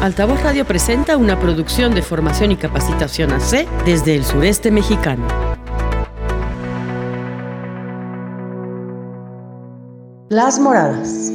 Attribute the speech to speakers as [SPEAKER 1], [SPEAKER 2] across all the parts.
[SPEAKER 1] Altavoz Radio presenta una producción de formación y capacitación AC desde el sureste mexicano. Las Moradas.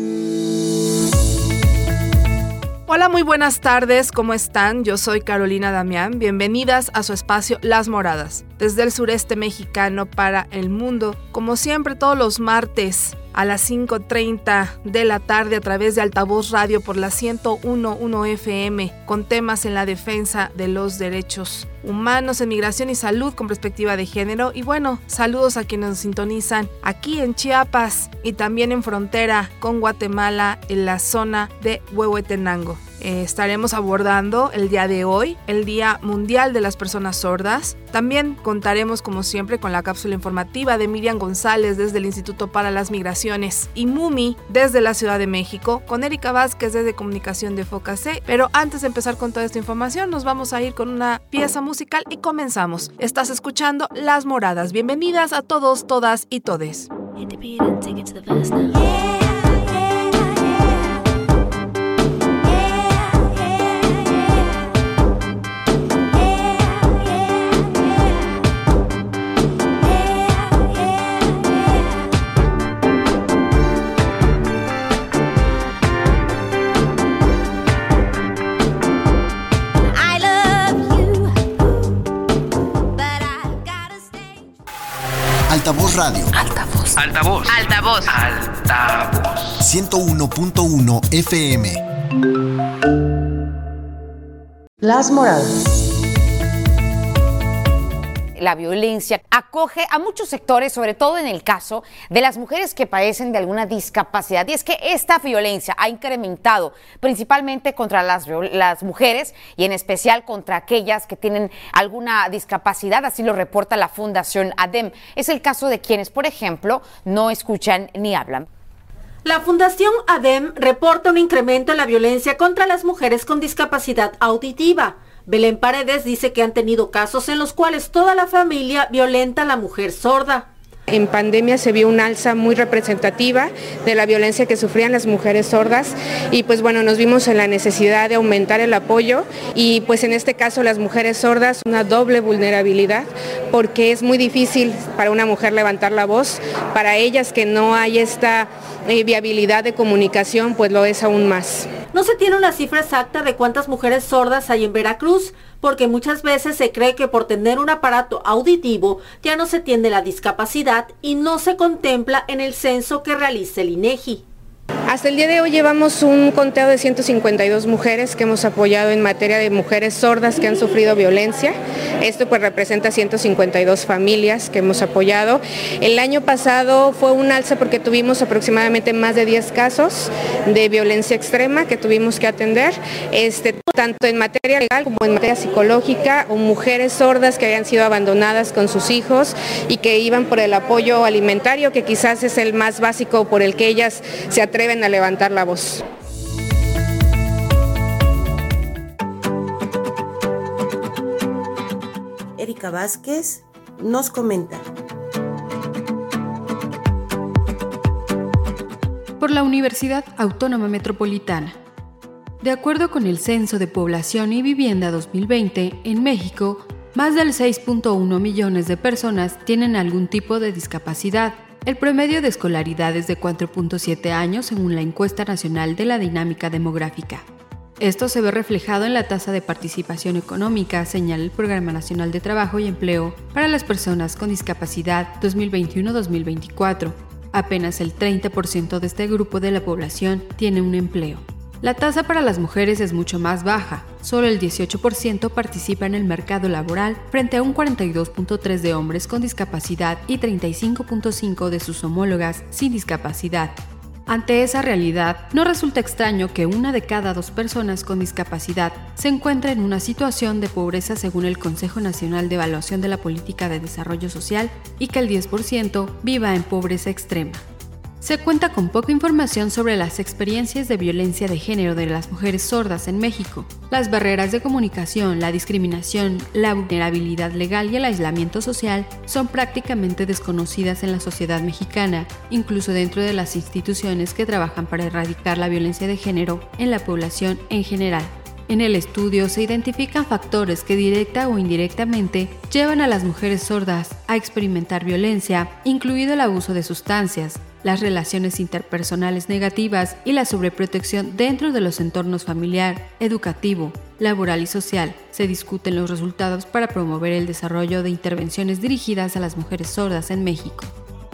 [SPEAKER 2] Hola, muy buenas tardes, ¿cómo están? Yo soy Carolina Damián, bienvenidas a su espacio Las Moradas, desde el sureste mexicano para el mundo, como siempre todos los martes a las 5.30 de la tarde a través de Altavoz Radio por la 101.1 FM con temas en la defensa de los derechos humanos en migración y salud con perspectiva de género. Y bueno, saludos a quienes nos sintonizan aquí en Chiapas y también en frontera con Guatemala en la zona de Huehuetenango. Eh, estaremos abordando el día de hoy, el Día Mundial de las Personas Sordas. También contaremos, como siempre, con la cápsula informativa de Miriam González desde el Instituto para las Migraciones y Mumi desde la Ciudad de México, con Erika Vázquez desde Comunicación de Focase. Pero antes de empezar con toda esta información, nos vamos a ir con una pieza musical y comenzamos. Estás escuchando Las Moradas. Bienvenidas a todos, todas y todes.
[SPEAKER 3] Altavoz Radio.
[SPEAKER 4] Altavoz. Altavoz.
[SPEAKER 5] Altavoz.
[SPEAKER 4] Altavoz.
[SPEAKER 3] 101.1 FM.
[SPEAKER 1] Las Moradas
[SPEAKER 5] la violencia acoge a muchos sectores, sobre todo en el caso de las mujeres que padecen de alguna discapacidad. Y es que esta violencia ha incrementado principalmente contra las, las mujeres y en especial contra aquellas que tienen alguna discapacidad, así lo reporta la Fundación ADEM. Es el caso de quienes, por ejemplo, no escuchan ni hablan.
[SPEAKER 6] La Fundación ADEM reporta un incremento en la violencia contra las mujeres con discapacidad auditiva. Belén Paredes dice que han tenido casos en los cuales toda la familia violenta a la mujer sorda.
[SPEAKER 7] En pandemia se vio un alza muy representativa de la violencia que sufrían las mujeres sordas y pues bueno, nos vimos en la necesidad de aumentar el apoyo y pues en este caso las mujeres sordas una doble vulnerabilidad porque es muy difícil para una mujer levantar la voz, para ellas que no hay esta eh, viabilidad de comunicación pues lo es aún más.
[SPEAKER 6] No se tiene una cifra exacta de cuántas mujeres sordas hay en Veracruz, porque muchas veces se cree que por tener un aparato auditivo ya no se tiene la discapacidad y no se contempla en el censo que realiza el INEGI.
[SPEAKER 7] Hasta el día de hoy llevamos un conteo de 152 mujeres que hemos apoyado en materia de mujeres sordas que han sufrido violencia. Esto pues representa 152 familias que hemos apoyado. El año pasado fue un alza porque tuvimos aproximadamente más de 10 casos de violencia extrema que tuvimos que atender, este, tanto en materia legal como en materia psicológica, o mujeres sordas que habían sido abandonadas con sus hijos y que iban por el apoyo alimentario, que quizás es el más básico por el que ellas se atreven a levantar la voz.
[SPEAKER 1] Erika Vázquez nos comenta.
[SPEAKER 8] Por la Universidad Autónoma Metropolitana. De acuerdo con el Censo de Población y Vivienda 2020, en México, más del 6.1 millones de personas tienen algún tipo de discapacidad, el promedio de escolaridad es de 4.7 años según la encuesta nacional de la dinámica demográfica. Esto se ve reflejado en la tasa de participación económica, señala el Programa Nacional de Trabajo y Empleo para las Personas con Discapacidad 2021-2024. Apenas el 30% de este grupo de la población tiene un empleo. La tasa para las mujeres es mucho más baja, solo el 18% participa en el mercado laboral frente a un 42.3% de hombres con discapacidad y 35.5% de sus homólogas sin discapacidad. Ante esa realidad, no resulta extraño que una de cada dos personas con discapacidad se encuentre en una situación de pobreza según el Consejo Nacional de Evaluación de la Política de Desarrollo Social y que el 10% viva en pobreza extrema se cuenta con poca información sobre las experiencias de violencia de género de las mujeres sordas en México. Las barreras de comunicación, la discriminación, la vulnerabilidad legal y el aislamiento social son prácticamente desconocidas en la sociedad mexicana, incluso dentro de las instituciones que trabajan para erradicar la violencia de género en la población en general. En el estudio se identifican factores que directa o indirectamente llevan a las mujeres sordas a experimentar violencia, incluido el abuso de sustancias, las relaciones interpersonales negativas y la sobreprotección dentro de los entornos familiar, educativo, laboral y social. Se discuten los resultados para promover el desarrollo de intervenciones dirigidas a las mujeres sordas en México.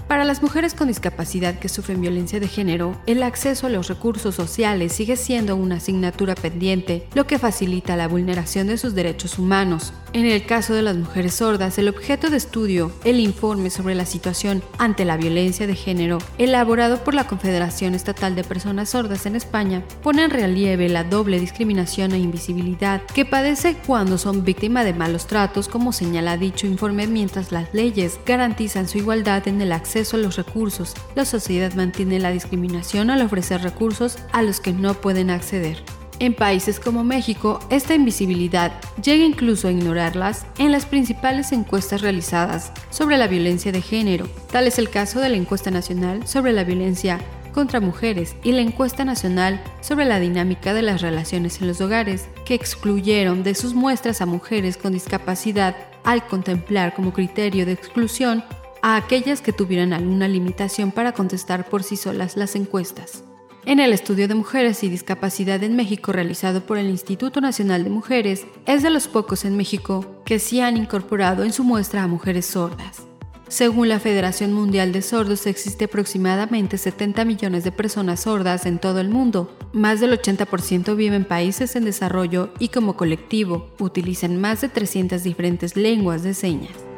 [SPEAKER 8] Para las mujeres con discapacidad que sufren violencia de género, el acceso a los recursos sociales sigue siendo una asignatura pendiente, lo que facilita la vulneración de sus derechos humanos. En el caso de las mujeres sordas, el objeto de estudio, el informe sobre la situación ante la violencia de género, elaborado por la Confederación Estatal de Personas Sordas en España, pone en relieve la doble discriminación e invisibilidad que padece cuando son víctimas de malos tratos, como señala dicho informe, mientras las leyes garantizan su igualdad en el acceso a los recursos. La sociedad mantiene la discriminación al ofrecer recursos a los que no pueden acceder. En países como México, esta invisibilidad llega incluso a ignorarlas en las principales encuestas realizadas sobre la violencia de género. Tal es el caso de la encuesta nacional sobre la violencia contra mujeres y la encuesta nacional sobre la dinámica de las relaciones en los hogares, que excluyeron de sus muestras a mujeres con discapacidad al contemplar como criterio de exclusión a aquellas que tuvieran alguna limitación para contestar por sí solas las encuestas. En el estudio de mujeres y discapacidad en México realizado por el Instituto Nacional de Mujeres, es de los pocos en México que sí han incorporado en su muestra a mujeres sordas. Según la Federación Mundial de Sordos, existe aproximadamente 70 millones de personas sordas en todo el mundo. Más del 80% vive en países en desarrollo y como colectivo utilizan más de 300 diferentes lenguas de señas.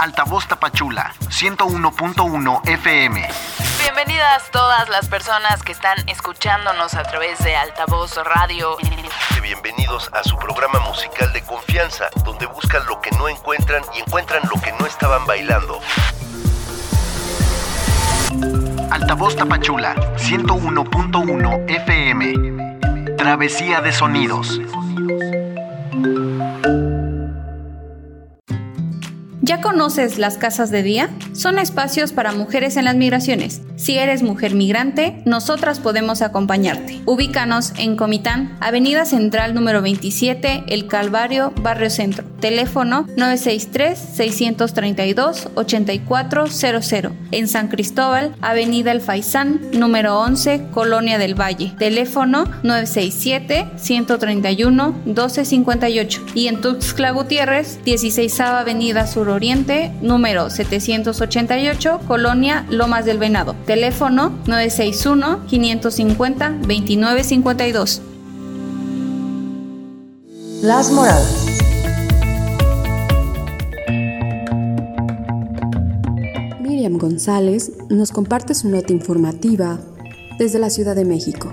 [SPEAKER 3] Altavoz Tapachula, 101.1 FM.
[SPEAKER 9] Bienvenidas todas las personas que están escuchándonos a través de Altavoz Radio.
[SPEAKER 10] Bienvenidos a su programa musical de confianza, donde buscan lo que no encuentran y encuentran lo que no estaban bailando.
[SPEAKER 3] Altavoz Tapachula, 101.1 FM. Travesía de sonidos.
[SPEAKER 11] ¿Ya conoces las casas de día? Son espacios para mujeres en las migraciones. Si eres mujer migrante, nosotras podemos acompañarte. Ubícanos en Comitán, Avenida Central número 27, El Calvario, Barrio Centro. Teléfono 963-632-8400. En San Cristóbal, Avenida El Faisán, número 11, Colonia del Valle. Teléfono 967-131-1258. Y en Tuxtla Gutiérrez, 16 Avenida Sur Oriente, número 788, Colonia Lomas del Venado. Teléfono 961-550-2952.
[SPEAKER 12] Las Moradas.
[SPEAKER 13] Miriam González nos comparte su nota informativa desde la Ciudad de México.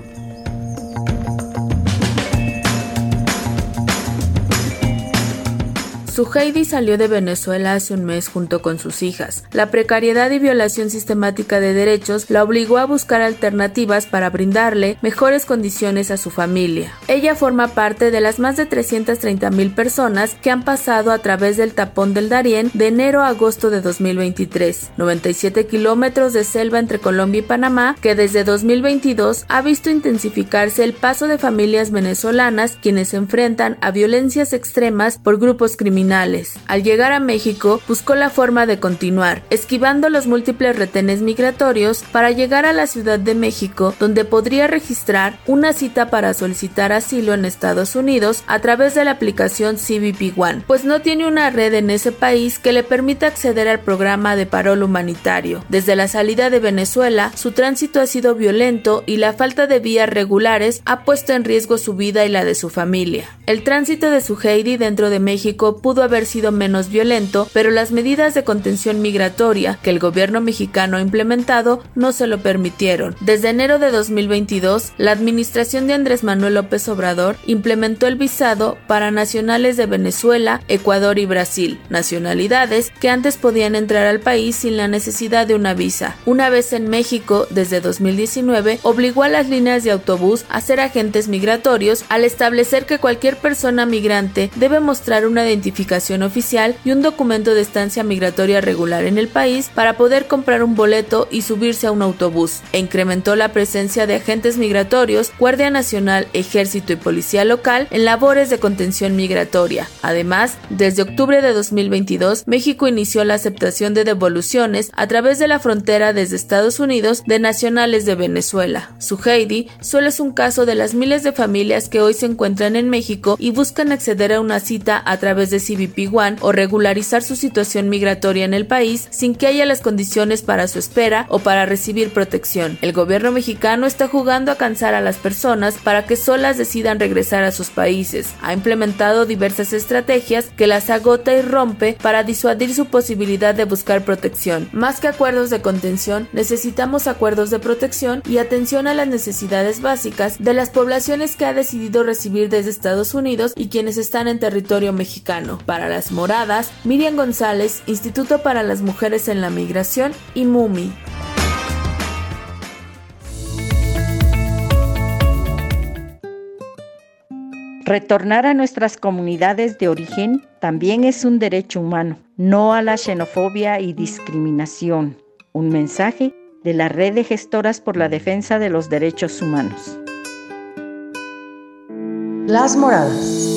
[SPEAKER 14] Su Heidi salió de Venezuela hace un mes junto con sus hijas. La precariedad y violación sistemática de derechos la obligó a buscar alternativas para brindarle mejores condiciones a su familia. Ella forma parte de las más de 330 mil personas que han pasado a través del tapón del Darién de enero a agosto de 2023, 97 kilómetros de selva entre Colombia y Panamá que desde 2022 ha visto intensificarse el paso de familias venezolanas quienes se enfrentan a violencias extremas por grupos criminales al llegar a México, buscó la forma de continuar, esquivando los múltiples retenes migratorios para llegar a la Ciudad de México, donde podría registrar una cita para solicitar asilo en Estados Unidos a través de la aplicación CBP One, pues no tiene una red en ese país que le permita acceder al programa de parol humanitario. Desde la salida de Venezuela, su tránsito ha sido violento y la falta de vías regulares ha puesto en riesgo su vida y la de su familia. El tránsito de su Heidi dentro de México pudo haber sido menos violento, pero las medidas de contención migratoria que el gobierno mexicano ha implementado no se lo permitieron. Desde enero de 2022, la administración de Andrés Manuel López Obrador implementó el visado para nacionales de Venezuela, Ecuador y Brasil, nacionalidades que antes podían entrar al país sin la necesidad de una visa. Una vez en México, desde 2019, obligó a las líneas de autobús a ser agentes migratorios al establecer que cualquier persona migrante debe mostrar una identificación oficial y un documento de estancia migratoria regular en el país para poder comprar un boleto y subirse a un autobús, e incrementó la presencia de agentes migratorios, Guardia Nacional, Ejército y Policía Local en labores de contención migratoria. Además, desde octubre de 2022, México inició la aceptación de devoluciones a través de la frontera desde Estados Unidos de nacionales de Venezuela. Su Heidi solo es un caso de las miles de familias que hoy se encuentran en México y buscan acceder a una cita a través de CBP One o regularizar su situación migratoria en el país sin que haya las condiciones para su espera o para recibir protección. El gobierno mexicano está jugando a cansar a las personas para que solas decidan regresar a sus países. Ha implementado diversas estrategias que las agota y rompe para disuadir su posibilidad de buscar protección. Más que acuerdos de contención, necesitamos acuerdos de protección y atención a las necesidades básicas de las poblaciones que ha decidido recibir desde Estados Unidos y quienes están en territorio mexicano. Para las moradas, Miriam González, Instituto para las Mujeres en la Migración y MUMI.
[SPEAKER 15] Retornar a nuestras comunidades de origen también es un derecho humano, no a la xenofobia y discriminación. Un mensaje de la Red de Gestoras por la Defensa de los Derechos Humanos.
[SPEAKER 12] Las Moradas.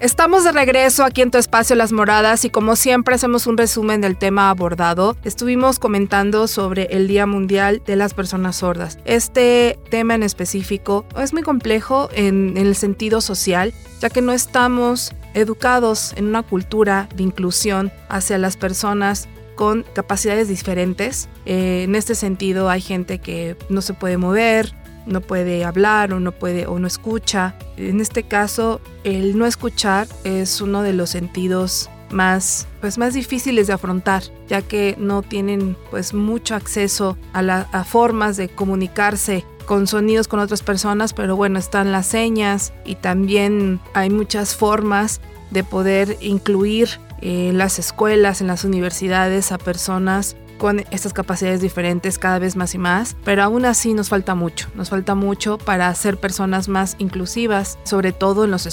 [SPEAKER 2] Estamos de regreso aquí en tu espacio Las Moradas y como siempre hacemos un resumen del tema abordado. Estuvimos comentando sobre el Día Mundial de las Personas Sordas. Este tema en específico es muy complejo en, el sentido social, ya que no estamos educados en una cultura de inclusión hacia las personas con capacidades diferentes. Eh, en este sentido hay gente que no se puede mover, no puede hablar o no puede o no escucha. En este caso, el no escuchar es uno de los sentidos más pues más difíciles de afrontar ya que no tienen pues mucho acceso a, la, formas de comunicarse con sonidos con otras personas pero bueno están las señas y también hay muchas formas de poder incluir en las escuelas en las universidades a personas con estas capacidades diferentes cada vez más y más, pero aún así nos falta mucho, nos falta mucho para ser personas más inclusivas, sobre todo en los,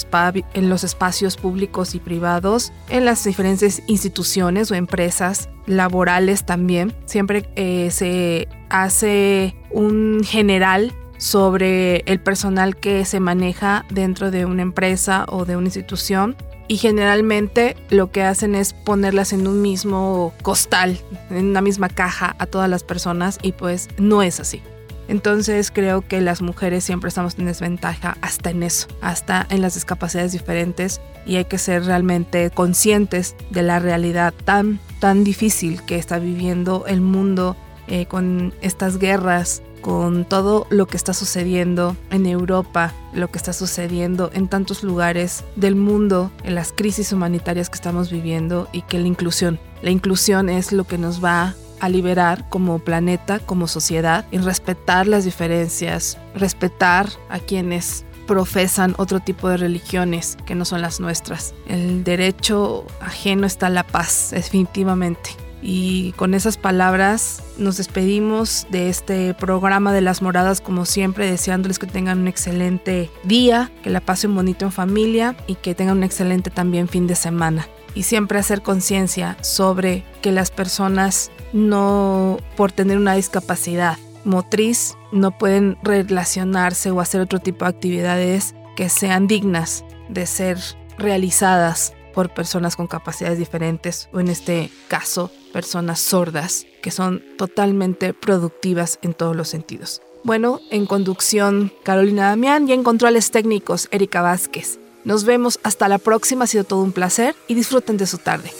[SPEAKER 2] en los espacios públicos y privados, en las diferentes instituciones o empresas laborales también. Siempre eh, se hace un general sobre el personal que se maneja dentro de una empresa o de una institución y generalmente lo que hacen es ponerlas en un mismo costal, en una misma caja a todas las personas y pues no es así. Entonces creo que las mujeres siempre estamos en desventaja hasta en eso, hasta en las discapacidades diferentes y hay que ser realmente conscientes de la realidad tan, tan difícil que está viviendo el mundo eh, con estas guerras, con todo lo que está sucediendo en Europa, lo que está sucediendo en tantos lugares del mundo, en las crisis humanitarias que estamos viviendo y que la inclusión, la inclusión es lo que nos va a liberar como planeta, como sociedad, en respetar las diferencias, respetar a quienes profesan otro tipo de religiones que no son las nuestras. El derecho ajeno está la paz, definitivamente. Y con esas palabras nos despedimos de este programa de las moradas como siempre, deseándoles que tengan un excelente día, que la pasen bonito en familia y que tengan un excelente también fin de semana. Y siempre hacer conciencia sobre que las personas no por tener una discapacidad motriz no pueden relacionarse o hacer otro tipo de actividades que sean dignas de ser realizadas por personas con capacidades diferentes o en este caso personas sordas que son totalmente productivas en todos los sentidos. Bueno, en conducción Carolina Damián y en controles técnicos Erika Vázquez. Nos vemos hasta la próxima, ha sido todo un placer y disfruten de su tarde.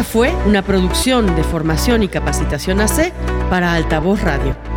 [SPEAKER 1] Esta fue una producción de formación y capacitación AC para Altavoz Radio.